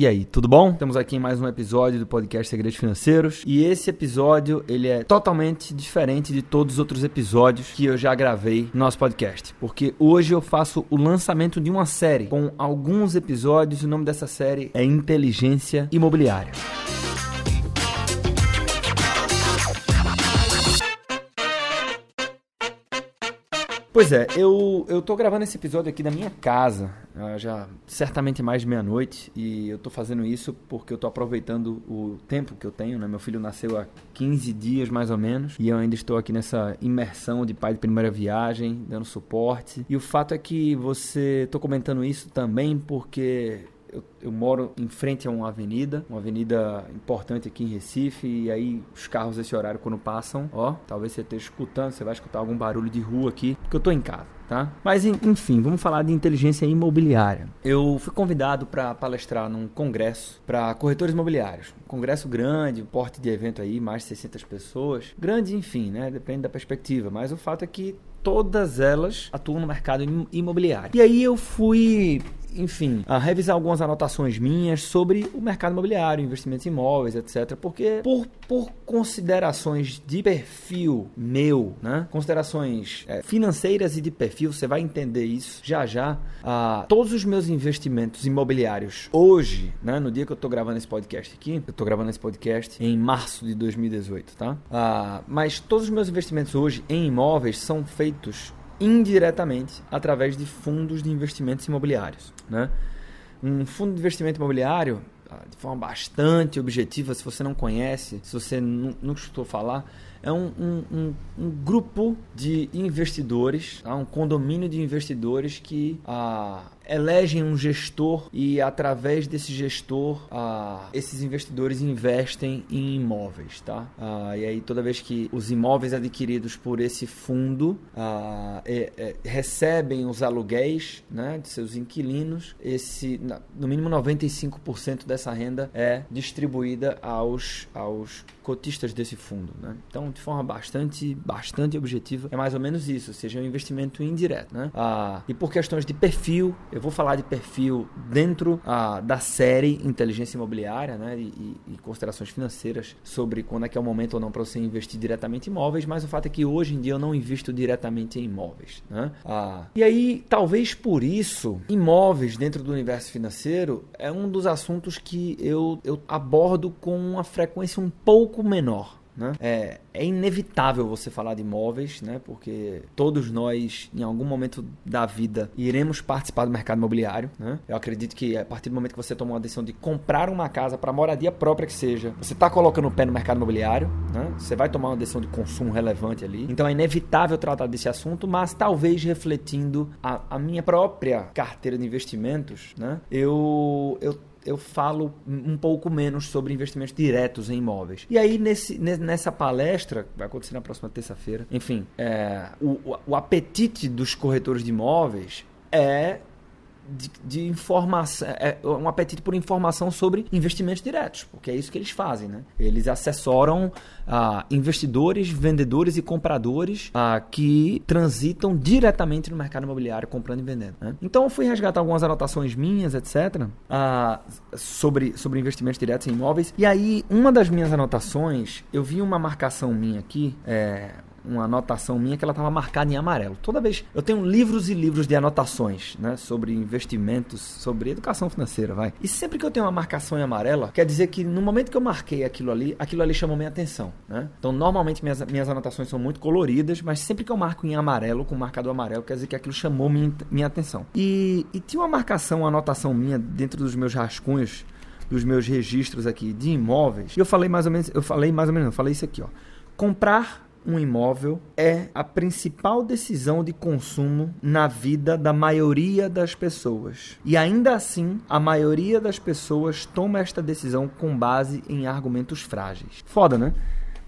E aí, tudo bom? Estamos aqui em mais um episódio do podcast Segredos Financeiros e esse episódio ele é totalmente diferente de todos os outros episódios que eu já gravei no nosso podcast, porque hoje eu faço o lançamento de uma série com alguns episódios. O nome dessa série é Inteligência Imobiliária. Pois é, eu, eu tô gravando esse episódio aqui da minha casa, já certamente mais de meia-noite, e eu tô fazendo isso porque eu tô aproveitando o tempo que eu tenho, né? Meu filho nasceu há 15 dias mais ou menos, e eu ainda estou aqui nessa imersão de pai de primeira viagem, dando suporte. E o fato é que você tô comentando isso também porque eu, eu, moro em frente a uma avenida, uma avenida importante aqui em Recife, e aí os carros esse horário quando passam, ó, talvez você esteja escutando, você vai escutar algum barulho de rua aqui, porque eu tô em casa. Tá? Mas enfim, vamos falar de inteligência imobiliária. Eu fui convidado para palestrar num congresso para corretores imobiliários. Um congresso grande, um porte de evento aí, mais de 600 pessoas. Grande, enfim, né? Depende da perspectiva. Mas o fato é que todas elas atuam no mercado imobiliário. E aí eu fui enfim, a revisar algumas anotações minhas sobre o mercado imobiliário, investimentos em imóveis, etc. Porque por, por considerações de perfil meu, né? Considerações é, financeiras e de perfil, você vai entender isso já já. Ah, todos os meus investimentos imobiliários hoje, né? No dia que eu estou gravando esse podcast aqui, eu estou gravando esse podcast em março de 2018, tá? Ah, mas todos os meus investimentos hoje em imóveis são feitos indiretamente através de fundos de investimentos imobiliários. Né? Um fundo de investimento imobiliário, ah, de forma bastante objetiva, se você não conhece, se você nunca escutou falar, é um, um, um, um, grupo de investidores, tá? um condomínio de investidores que ah, elegem um gestor e através desse gestor ah, esses investidores investem em imóveis, tá? Ah, e aí toda vez que os imóveis adquiridos por esse fundo ah, é, é, recebem os aluguéis, né, de seus inquilinos, esse no mínimo 95% dessa renda é distribuída aos aos cotistas desse fundo, né? Então de forma bastante bastante objetiva é mais ou menos isso, ou seja, é um investimento indireto, né? Ah, e por questões de perfil eu vou falar de perfil dentro ah, da série Inteligência Imobiliária né, e, e, considerações financeiras sobre quando é que é o momento ou não para você investir diretamente em imóveis, mas o fato é que hoje em dia eu não invisto diretamente em imóveis. Né? Ah, e aí, talvez por isso, imóveis dentro do universo financeiro é um dos assuntos que eu, eu abordo com uma frequência um pouco menor. Né? É, é, inevitável você falar de imóveis, né? porque todos nós, em algum momento da vida, iremos participar do mercado imobiliário. Né? Eu acredito que a partir do momento que você toma uma decisão de comprar uma casa para moradia própria que seja, você está colocando o pé no mercado imobiliário, né? você vai tomar uma decisão de consumo relevante ali. Então é inevitável tratar desse assunto, mas talvez refletindo a, a minha própria carteira de investimentos, né? eu, eu eu falo um pouco menos sobre investimentos diretos em imóveis. E aí, nesse, nessa palestra, vai acontecer na próxima terça-feira, enfim, é, o, o apetite dos corretores de imóveis é de, de informação, é, é um apetite por informação sobre investimentos diretos, porque é isso que eles fazem, né? Eles assessoram ah, investidores, vendedores e compradores ah, que transitam diretamente no mercado imobiliário, comprando e vendendo. Né? Então eu fui resgatar algumas anotações minhas, etc., ah, sobre, sobre investimentos diretos em imóveis. E aí, uma das minhas anotações, eu vi uma marcação minha aqui, é, uma anotação minha que ela estava marcada em amarelo. Toda vez eu tenho livros e livros de anotações, né, sobre investimentos, sobre educação financeira, vai. E sempre que eu tenho uma marcação em amarela, quer dizer que no momento que eu marquei aquilo ali, aquilo ali chamou minha atenção, né? Então, normalmente minhas, minhas anotações são muito coloridas, mas sempre que eu marco em amarelo, com marcador amarelo, quer dizer que aquilo chamou minha, minha atenção. E, e tinha uma marcação, uma anotação minha dentro dos meus rascunhos, dos meus registros aqui de imóveis. E eu falei mais ou menos, eu falei mais ou menos, eu falei isso aqui, ó. Comprar um imóvel é a principal decisão de consumo na vida da maioria das pessoas. E ainda assim, a maioria das pessoas toma esta decisão com base em argumentos frágeis. Foda, né?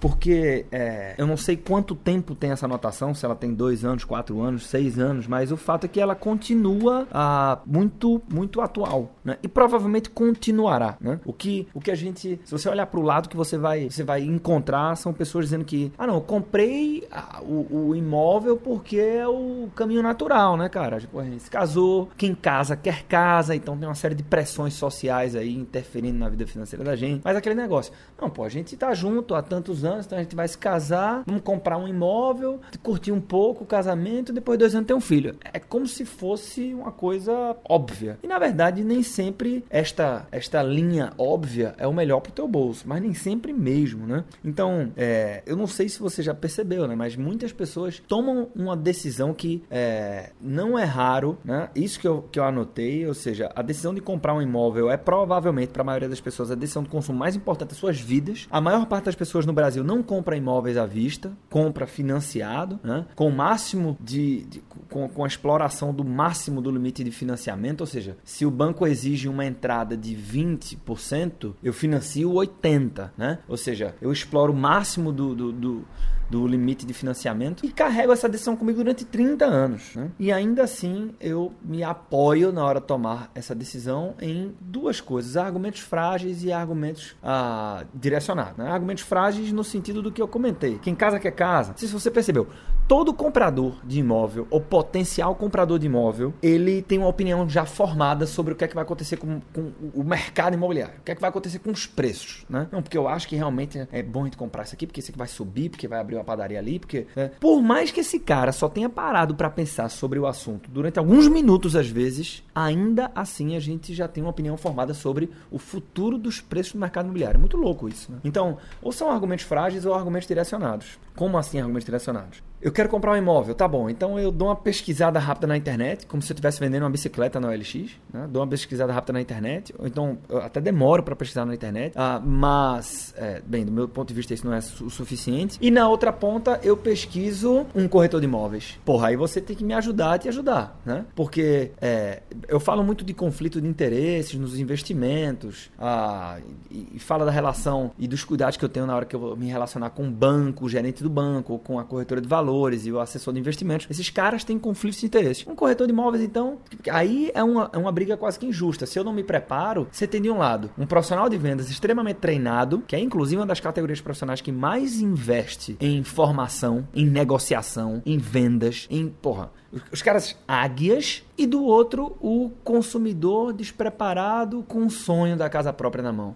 Porque é, eu não sei quanto tempo tem essa anotação, se ela tem dois anos, quatro anos, seis anos, mas o fato é que ela continua ah, muito, muito atual, né? E provavelmente continuará, né? O que, o que a gente, se você olhar para o lado que você vai, você vai encontrar são pessoas dizendo que, ah não, eu comprei ah, o, o, imóvel porque é o caminho natural, né, cara? Tipo, a gente se casou, quem casa quer casa, então tem uma série de pressões sociais aí interferindo na vida financeira da gente. Mas aquele negócio, não, pô, a gente tá junto há tantos anos, então a gente vai se casar, vamos comprar um imóvel, curtir um pouco o casamento, depois de dois anos ter um filho. É como se fosse uma coisa óbvia. E na verdade, nem sempre esta, esta linha óbvia é o melhor pro teu bolso, mas nem sempre mesmo, né? Então, é, eu não sei se você já percebeu, né? Mas muitas pessoas tomam uma decisão que é, não é raro, né? Isso que eu, que eu anotei, ou seja, a decisão de comprar um imóvel é provavelmente, para a maioria das pessoas, a decisão de consumo mais importante das suas vidas. A maior parte das pessoas no Brasil não compra imóveis à vista, compra financiado, né? com o máximo de. de com, com a exploração do máximo do limite de financiamento, ou seja, se o banco exige uma entrada de 20%, eu financio 80%, né? Ou seja, eu exploro o máximo do, do, do do limite de financiamento e carrego essa decisão comigo durante 30 anos. Né? E ainda assim eu me apoio na hora de tomar essa decisão em duas coisas: argumentos frágeis e argumentos ah, direcionados. Né? Argumentos frágeis no sentido do que eu comentei. Quem casa quer casa. Não sei se você percebeu. Todo comprador de imóvel ou potencial comprador de imóvel, ele tem uma opinião já formada sobre o que é que vai acontecer com, com o mercado imobiliário, o que é que vai acontecer com os preços, né? Não, porque eu acho que realmente é bom a gente comprar isso aqui, porque isso aqui vai subir, porque vai abrir uma padaria ali, porque. Né? Por mais que esse cara só tenha parado para pensar sobre o assunto durante alguns minutos, às vezes, ainda assim a gente já tem uma opinião formada sobre o futuro dos preços do mercado imobiliário. É muito louco isso, né? Então, ou são argumentos frágeis ou argumentos direcionados. Como assim argumentos direcionados? Eu quero comprar um imóvel, tá bom. Então eu dou uma pesquisada rápida na internet, como se eu estivesse vendendo uma bicicleta na OLX. Né? Dou uma pesquisada rápida na internet, ou então eu até demoro para pesquisar na internet. Ah, mas, é, bem, do meu ponto de vista, isso não é o suficiente. E na outra ponta, eu pesquiso um corretor de imóveis. Porra, aí você tem que me ajudar a te ajudar, né? Porque é, eu falo muito de conflito de interesses nos investimentos, ah, e, e fala da relação e dos cuidados que eu tenho na hora que eu vou me relacionar com o banco, o gerente do banco, ou com a corretora de valores valores e o assessor de investimentos, esses caras têm conflitos de interesse. Um corretor de imóveis, então, aí é uma, é uma briga quase que injusta. Se eu não me preparo, você tem de um lado um profissional de vendas extremamente treinado, que é inclusive uma das categorias profissionais que mais investe em formação, em negociação, em vendas, em, porra, os caras águias e do outro o consumidor despreparado com o sonho da casa própria na mão.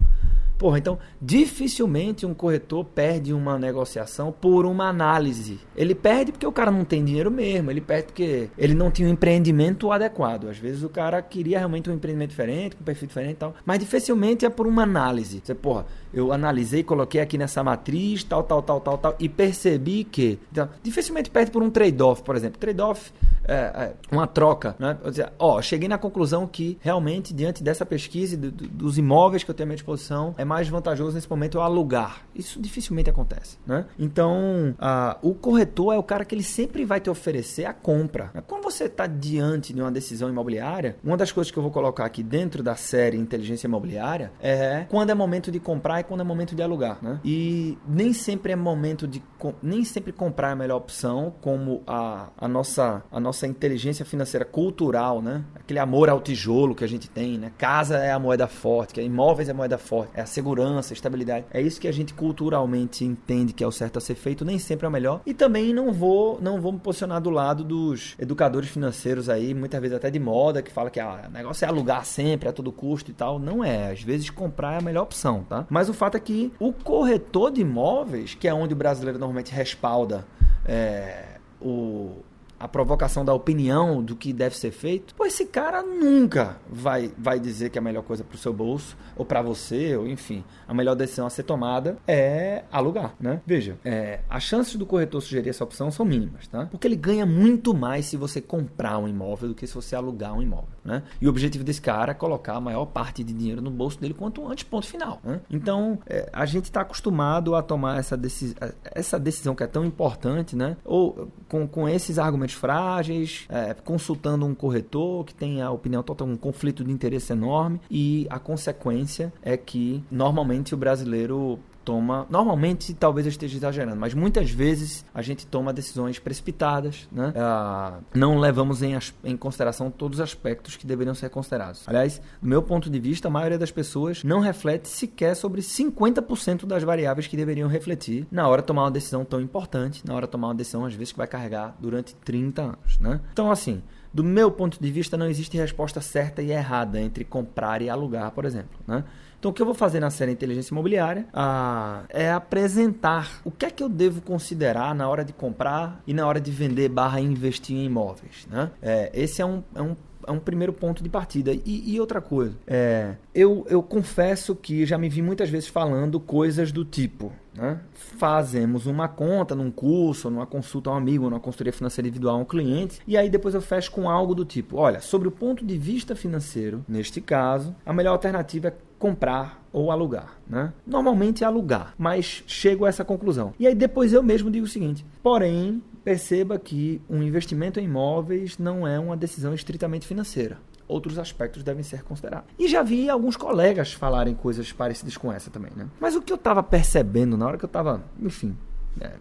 Porra, então dificilmente um corretor perde uma negociação por uma análise. Ele perde porque o cara não tem dinheiro mesmo, ele perde porque ele não tinha um empreendimento adequado. Às vezes o cara queria realmente um empreendimento diferente, com um perfil diferente e tal, mas dificilmente é por uma análise. Você, porra, eu analisei, coloquei aqui nessa matriz, tal, tal, tal, tal, tal, e percebi que. Então, dificilmente perde por um trade-off, por exemplo. Trade-off é, é, uma troca. Né? Dizer, ó, cheguei na conclusão que realmente, diante dessa pesquisa do, do, dos imóveis que eu tenho à minha disposição, é mais vantajoso nesse momento eu alugar. Isso dificilmente acontece. Né? Então, a, o corretor é o cara que ele sempre vai te oferecer a compra. Quando você está diante de uma decisão imobiliária, uma das coisas que eu vou colocar aqui dentro da série Inteligência Imobiliária é quando é momento de comprar e quando é momento de alugar. Né? E nem sempre é momento de. Nem sempre comprar é a melhor opção, como a, a nossa. A nossa inteligência financeira cultural, né? Aquele amor ao tijolo que a gente tem, né? Casa é a moeda forte, que é imóveis é a moeda forte, é a segurança, a estabilidade. É isso que a gente culturalmente entende que é o certo a ser feito, nem sempre é o melhor. E também não vou, não vou me posicionar do lado dos educadores financeiros aí, muitas vezes até de moda, que fala que ah, o negócio é alugar sempre a todo custo e tal. Não é. Às vezes comprar é a melhor opção, tá? Mas o fato é que o corretor de imóveis, que é onde o brasileiro normalmente respalda é, o, a provocação da opinião do que deve ser feito, pô, esse cara nunca vai, vai dizer que é a melhor coisa para o seu bolso, ou para você, ou enfim, a melhor decisão a ser tomada é alugar, né? Veja, é, as chances do corretor sugerir essa opção são mínimas, tá? Porque ele ganha muito mais se você comprar um imóvel do que se você alugar um imóvel, né? E o objetivo desse cara é colocar a maior parte de dinheiro no bolso dele quanto antes, ponto final, né? Então, é, a gente está acostumado a tomar essa, decis essa decisão que é tão importante, né? Ou com, com esses argumentos frágeis, é, consultando um corretor que tem a opinião total, um conflito de interesse enorme e a consequência é que normalmente o brasileiro toma. Normalmente, talvez eu esteja exagerando, mas muitas vezes a gente toma decisões precipitadas, né? Ah, não levamos em, em consideração todos os aspectos que deveriam ser considerados. Aliás, do meu ponto de vista, a maioria das pessoas não reflete sequer sobre 50% das variáveis que deveriam refletir na hora de tomar uma decisão tão importante, na hora de tomar uma decisão, às vezes, que vai carregar durante 30 anos, né? Então, assim. Do meu ponto de vista, não existe resposta certa e errada entre comprar e alugar, por exemplo. Né? Então, o que eu vou fazer na série Inteligência Imobiliária ah, é apresentar o que é que eu devo considerar na hora de comprar e na hora de vender barra investir em imóveis. Né? É, esse é um, é um é um primeiro ponto de partida. E, e outra coisa, é, eu, eu confesso que já me vi muitas vezes falando coisas do tipo. Né? Fazemos uma conta num curso, numa consulta a um amigo, numa consultoria financeira individual a um cliente, e aí depois eu fecho com algo do tipo: olha, sobre o ponto de vista financeiro, neste caso, a melhor alternativa é comprar ou alugar, né? Normalmente é alugar, mas chego a essa conclusão. E aí depois eu mesmo digo o seguinte: porém, perceba que um investimento em imóveis não é uma decisão estritamente financeira. Outros aspectos devem ser considerados. E já vi alguns colegas falarem coisas parecidas com essa também, né? Mas o que eu estava percebendo na hora que eu estava, enfim,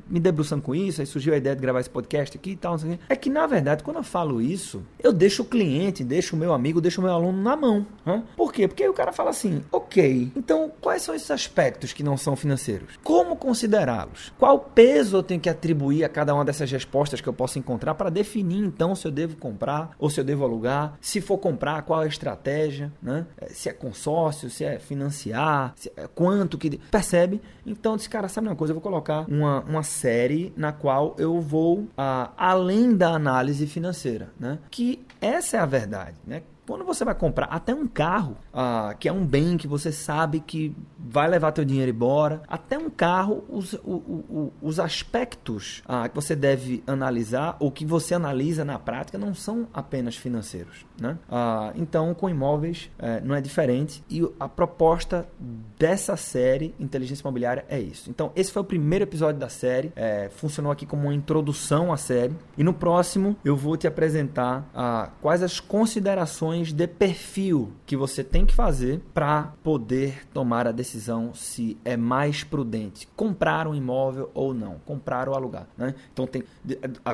me debruçando com isso, aí surgiu a ideia de gravar esse podcast aqui e tal. É que, na verdade, quando eu falo isso, eu deixo o cliente, deixo o meu amigo, deixo o meu aluno na mão. Hein? Por quê? Porque aí o cara fala assim: ok, então quais são esses aspectos que não são financeiros? Como considerá-los? Qual peso eu tenho que atribuir a cada uma dessas respostas que eu posso encontrar para definir então se eu devo comprar ou se eu devo alugar? Se for comprar, qual é a estratégia? Né? É, se é consórcio, se é financiar, se é quanto que. Percebe? Então, esse cara, sabe uma coisa? Eu vou colocar uma uma, série na qual eu vou ah, além da análise financeira, né? Que essa é a verdade, né? Quando você vai comprar até um carro, ah, que é um bem que você sabe que vai levar teu dinheiro embora, até um carro, os, o, o, os aspectos ah, que você deve analisar ou que você analisa na prática não são apenas financeiros. Né? Ah, então, com imóveis é, não é diferente e a proposta dessa série Inteligência Imobiliária é isso. Então, esse foi o primeiro episódio da série, é, funcionou aqui como uma introdução à série e no próximo eu vou te apresentar ah, quais as considerações de perfil que você tem que fazer para poder tomar a decisão se é mais prudente comprar um imóvel ou não, comprar ou alugar. Né? Então tem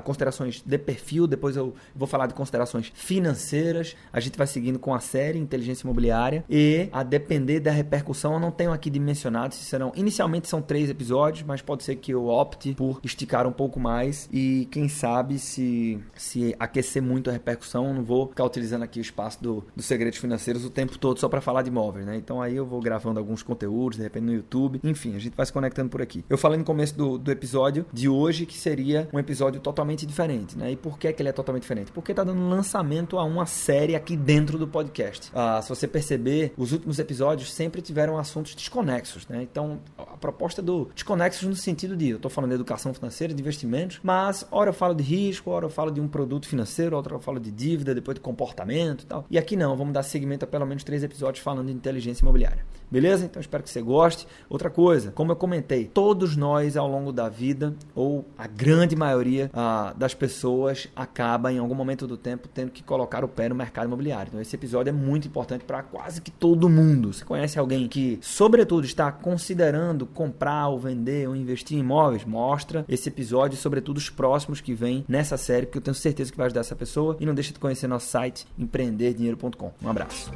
considerações de perfil, depois eu vou falar de considerações financeiras, a gente vai seguindo com a série Inteligência Imobiliária e a depender da repercussão, eu não tenho aqui dimensionado se serão, inicialmente são três episódios, mas pode ser que eu opte por esticar um pouco mais e quem sabe se, se aquecer muito a repercussão, eu não vou ficar utilizando aqui o espaço do, do Segredos Financeiros o tempo todo só para falar de imóveis, né? Então aí eu vou gravando alguns conteúdos, de repente no YouTube, enfim, a gente vai se conectando por aqui. Eu falei no começo do, do episódio de hoje que seria um episódio totalmente diferente, né? E por que, que ele é totalmente diferente? Porque tá dando lançamento a uma série aqui dentro do podcast. Ah, se você perceber, os últimos episódios sempre tiveram assuntos desconexos, né? Então a proposta do desconexos no sentido de eu tô falando de educação financeira, de investimentos, mas hora eu falo de risco, hora eu falo de um produto financeiro, outra eu falo de dívida, depois de comportamento e tal tal. E aqui não, vamos dar segmento a pelo menos três episódios falando de inteligência imobiliária. Beleza? Então espero que você goste. Outra coisa, como eu comentei, todos nós ao longo da vida, ou a grande maioria ah, das pessoas, acaba em algum momento do tempo tendo que colocar o pé no mercado imobiliário. Então esse episódio é muito importante para quase que todo mundo. Você conhece alguém que, sobretudo, está considerando comprar ou vender ou investir em imóveis? Mostra esse episódio, sobretudo os próximos que vêm nessa série, porque eu tenho certeza que vai ajudar essa pessoa. E não deixe de conhecer nosso site empreender perderdinheiro.com. Um abraço.